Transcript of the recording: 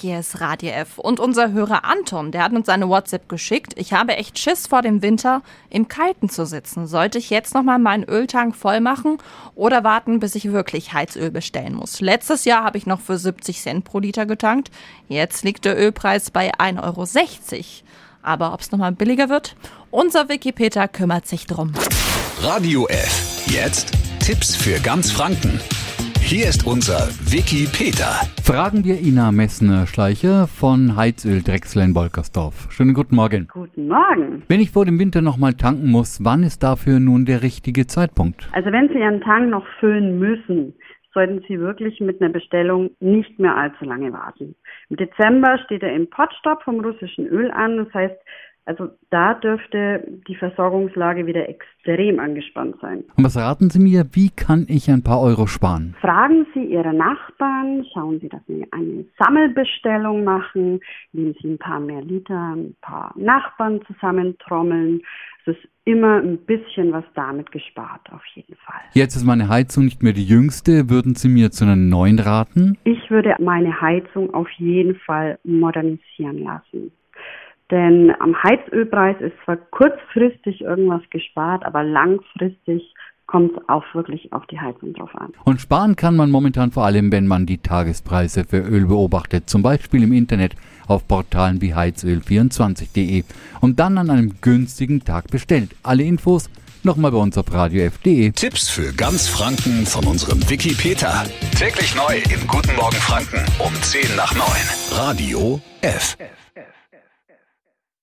hier ist Radio F. Und unser Hörer Anton, der hat uns eine WhatsApp geschickt. Ich habe echt Schiss vor dem Winter, im Kalten zu sitzen. Sollte ich jetzt nochmal meinen Öltank voll machen oder warten, bis ich wirklich Heizöl bestellen muss? Letztes Jahr habe ich noch für 70 Cent pro Liter getankt. Jetzt liegt der Ölpreis bei 1,60 Euro. Aber ob es nochmal billiger wird? Unser Wikipedia kümmert sich drum. Radio F. Jetzt Tipps für ganz Franken. Hier ist unser Wiki Peter. Fragen wir Ina Messner-Schleicher von Heizöl Drechsler in Bolkersdorf. Schönen guten Morgen. Guten Morgen. Wenn ich vor dem Winter nochmal tanken muss, wann ist dafür nun der richtige Zeitpunkt? Also wenn Sie Ihren Tank noch füllen müssen, sollten Sie wirklich mit einer Bestellung nicht mehr allzu lange warten. Im Dezember steht der Importstopp vom russischen Öl an. Das heißt, also da dürfte die Versorgungslage wieder extrem angespannt sein. Und was raten Sie mir, wie kann ich ein paar Euro sparen? Fragen Sie Ihre Nachbarn, schauen Sie, dass Sie eine Sammelbestellung machen, nehmen Sie ein paar mehr Liter, ein paar Nachbarn zusammentrommeln. Es ist immer ein bisschen was damit gespart, auf jeden Fall. Jetzt ist meine Heizung nicht mehr die jüngste. Würden Sie mir zu einer neuen raten? Ich würde meine Heizung auf jeden Fall modernisieren lassen. Denn am Heizölpreis ist zwar kurzfristig irgendwas gespart, aber langfristig kommt es auch wirklich auf die Heizung drauf an. Und sparen kann man momentan vor allem, wenn man die Tagespreise für Öl beobachtet, zum Beispiel im Internet auf Portalen wie heizöl24.de und dann an einem günstigen Tag bestellt. Alle Infos nochmal bei uns auf radiof.de. Tipps für ganz Franken von unserem Wiki Peter. Täglich neu im Guten Morgen Franken um 10 nach 9. Radio F.